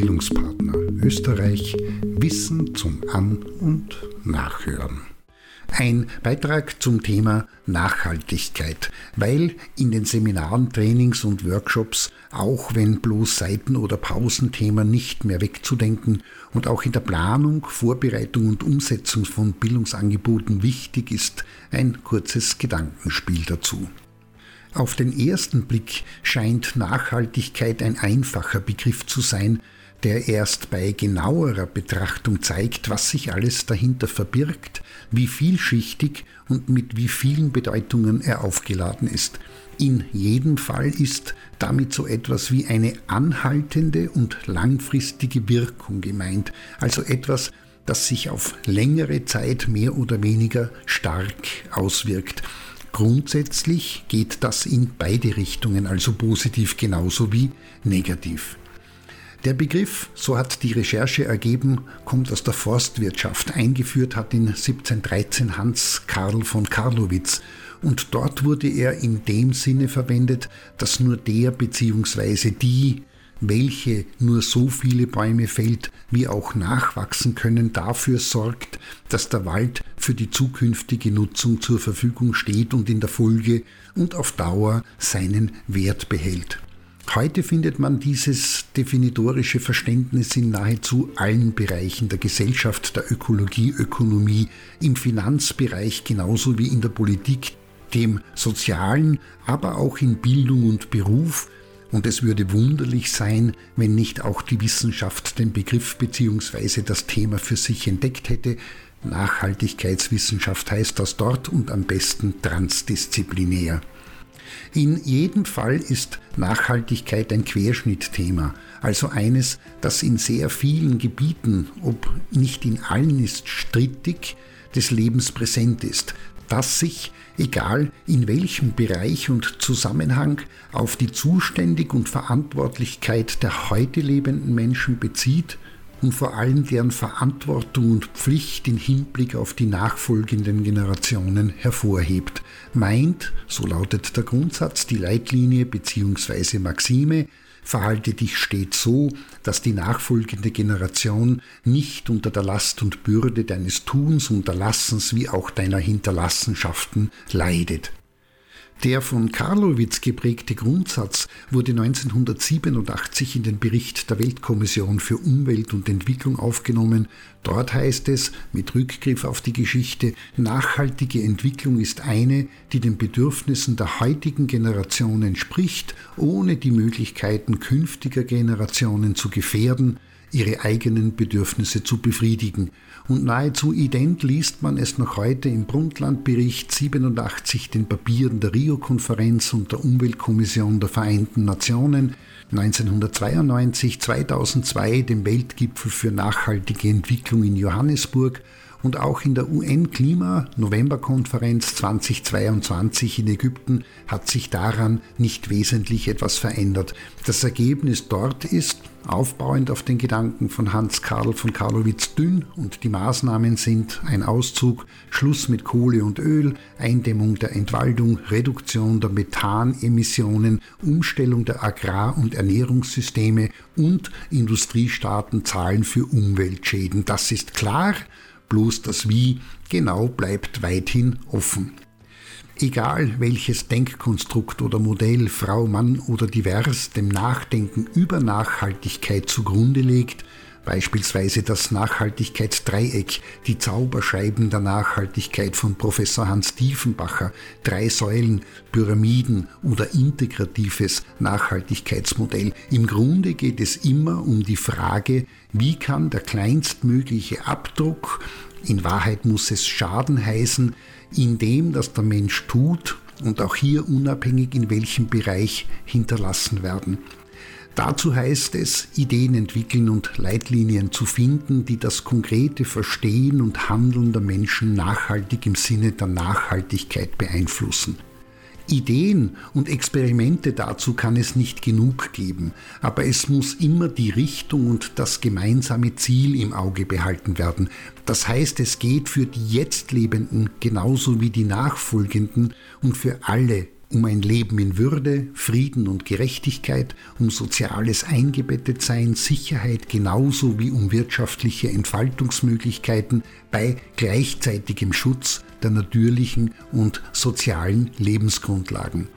Bildungspartner Österreich Wissen zum An- und Nachhören. Ein Beitrag zum Thema Nachhaltigkeit, weil in den Seminaren, Trainings und Workshops, auch wenn bloß Seiten- oder Pausenthema nicht mehr wegzudenken und auch in der Planung, Vorbereitung und Umsetzung von Bildungsangeboten wichtig ist, ein kurzes Gedankenspiel dazu. Auf den ersten Blick scheint Nachhaltigkeit ein einfacher Begriff zu sein, der erst bei genauerer Betrachtung zeigt, was sich alles dahinter verbirgt, wie vielschichtig und mit wie vielen Bedeutungen er aufgeladen ist. In jedem Fall ist damit so etwas wie eine anhaltende und langfristige Wirkung gemeint, also etwas, das sich auf längere Zeit mehr oder weniger stark auswirkt. Grundsätzlich geht das in beide Richtungen, also positiv genauso wie negativ. Der Begriff, so hat die Recherche ergeben, kommt aus der Forstwirtschaft. Eingeführt hat ihn 1713 Hans Karl von Karlowitz. Und dort wurde er in dem Sinne verwendet, dass nur der bzw. die, welche nur so viele Bäume fällt, wie auch nachwachsen können, dafür sorgt, dass der Wald für die zukünftige Nutzung zur Verfügung steht und in der Folge und auf Dauer seinen Wert behält. Heute findet man dieses definitorische Verständnis in nahezu allen Bereichen der Gesellschaft, der Ökologie, Ökonomie, im Finanzbereich genauso wie in der Politik, dem Sozialen, aber auch in Bildung und Beruf. Und es würde wunderlich sein, wenn nicht auch die Wissenschaft den Begriff bzw. das Thema für sich entdeckt hätte. Nachhaltigkeitswissenschaft heißt das dort und am besten transdisziplinär. In jedem Fall ist Nachhaltigkeit ein Querschnittthema, also eines, das in sehr vielen Gebieten, ob nicht in allen ist strittig, des Lebens präsent ist, das sich, egal in welchem Bereich und Zusammenhang, auf die Zuständig und Verantwortlichkeit der heute lebenden Menschen bezieht und vor allem deren Verantwortung und Pflicht in Hinblick auf die nachfolgenden Generationen hervorhebt. Meint, so lautet der Grundsatz, die Leitlinie bzw. Maxime, verhalte dich stets so, dass die nachfolgende Generation nicht unter der Last und Bürde deines Tuns und Erlassens wie auch deiner Hinterlassenschaften leidet. Der von Karlowitz geprägte Grundsatz wurde 1987 in den Bericht der Weltkommission für Umwelt und Entwicklung aufgenommen. Dort heißt es, mit Rückgriff auf die Geschichte, nachhaltige Entwicklung ist eine, die den Bedürfnissen der heutigen Generation entspricht, ohne die Möglichkeiten künftiger Generationen zu gefährden, ihre eigenen Bedürfnisse zu befriedigen. Und nahezu ident liest man es noch heute im Brundtland-Bericht 87, den Papieren der Rio-Konferenz und der Umweltkommission der Vereinten Nationen, 1992, 2002 dem Weltgipfel für nachhaltige Entwicklung in Johannesburg und auch in der UN-Klima-Novemberkonferenz 2022 in Ägypten hat sich daran nicht wesentlich etwas verändert. Das Ergebnis dort ist, aufbauend auf den Gedanken von Hans Karl von Karlowitz dünn und die Maßnahmen sind ein Auszug, Schluss mit Kohle und Öl, Eindämmung der Entwaldung, Reduktion der Methanemissionen, Umstellung der Agrar- und Ernährungssysteme und Industriestaaten zahlen für Umweltschäden. Das ist klar, bloß das Wie genau bleibt weithin offen. Egal welches Denkkonstrukt oder Modell Frau, Mann oder divers dem Nachdenken über Nachhaltigkeit zugrunde legt, beispielsweise das Nachhaltigkeitsdreieck, die Zauberscheiben der Nachhaltigkeit von Professor Hans Diefenbacher, drei Säulen, Pyramiden oder integratives Nachhaltigkeitsmodell. Im Grunde geht es immer um die Frage, wie kann der kleinstmögliche Abdruck, in Wahrheit muss es Schaden heißen, in dem, dass der Mensch tut und auch hier unabhängig in welchem Bereich hinterlassen werden. Dazu heißt es, Ideen entwickeln und Leitlinien zu finden, die das konkrete Verstehen und Handeln der Menschen nachhaltig im Sinne der Nachhaltigkeit beeinflussen. Ideen und Experimente dazu kann es nicht genug geben, aber es muss immer die Richtung und das gemeinsame Ziel im Auge behalten werden. Das heißt, es geht für die jetzt Lebenden genauso wie die Nachfolgenden und für alle um ein Leben in Würde, Frieden und Gerechtigkeit, um soziales Eingebettetsein, Sicherheit genauso wie um wirtschaftliche Entfaltungsmöglichkeiten bei gleichzeitigem Schutz der natürlichen und sozialen Lebensgrundlagen.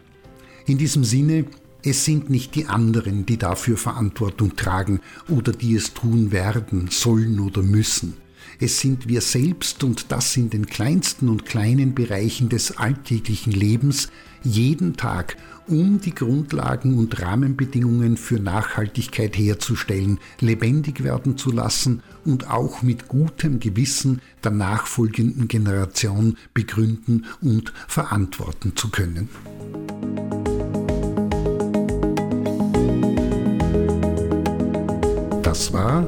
In diesem Sinne, es sind nicht die anderen, die dafür Verantwortung tragen oder die es tun werden, sollen oder müssen. Es sind wir selbst und das in den kleinsten und kleinen Bereichen des alltäglichen Lebens jeden Tag, um die Grundlagen und Rahmenbedingungen für Nachhaltigkeit herzustellen, lebendig werden zu lassen und auch mit gutem Gewissen der nachfolgenden Generation begründen und verantworten zu können. Das war